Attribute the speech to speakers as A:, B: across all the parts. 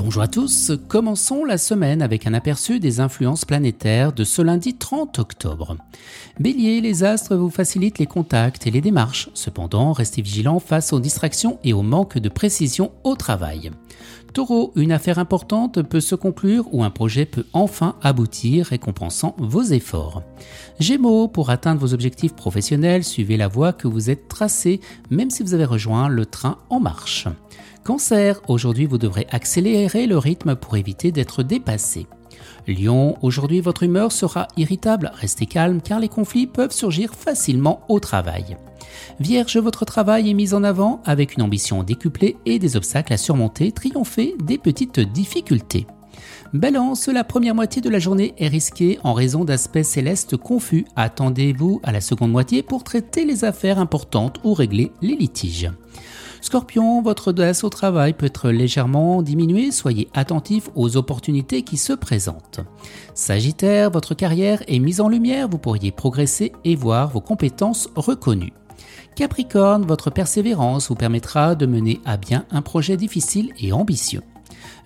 A: Bonjour à tous, commençons la semaine avec un aperçu des influences planétaires de ce lundi 30 octobre. Bélier, les astres vous facilitent les contacts et les démarches, cependant restez vigilant face aux distractions et au manque de précision au travail. Taureau, une affaire importante peut se conclure ou un projet peut enfin aboutir, récompensant vos efforts. Gémeaux, pour atteindre vos objectifs professionnels, suivez la voie que vous êtes tracée, même si vous avez rejoint le train en marche. Cancer, aujourd'hui vous devrez accélérer le rythme pour éviter d'être dépassé. Lion, aujourd'hui votre humeur sera irritable, restez calme car les conflits peuvent surgir facilement au travail. Vierge, votre travail est mis en avant avec une ambition décuplée et des obstacles à surmonter, triompher des petites difficultés. Balance, la première moitié de la journée est risquée en raison d'aspects célestes confus. Attendez-vous à la seconde moitié pour traiter les affaires importantes ou régler les litiges. Scorpion, votre audace au travail peut être légèrement diminuée, soyez attentif aux opportunités qui se présentent. Sagittaire, votre carrière est mise en lumière, vous pourriez progresser et voir vos compétences reconnues. Capricorne, votre persévérance vous permettra de mener à bien un projet difficile et ambitieux.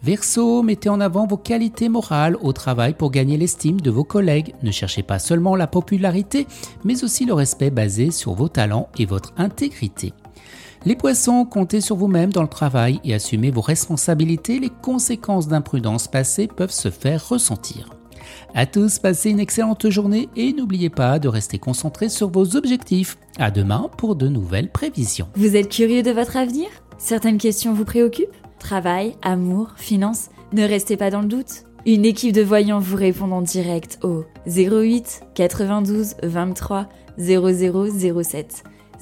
A: Verseau, mettez en avant vos qualités morales au travail pour gagner l'estime de vos collègues. Ne cherchez pas seulement la popularité, mais aussi le respect basé sur vos talents et votre intégrité. Les poissons, comptez sur vous-même dans le travail et assumez vos responsabilités. Les conséquences d'imprudence passée peuvent se faire ressentir. À tous, passez une excellente journée et n'oubliez pas de rester concentré sur vos objectifs. À demain pour de nouvelles prévisions.
B: Vous êtes curieux de votre avenir? Certaines questions vous préoccupent? Travail, amour, finances? Ne restez pas dans le doute. Une équipe de voyants vous répond en direct au 08 92 23 0007.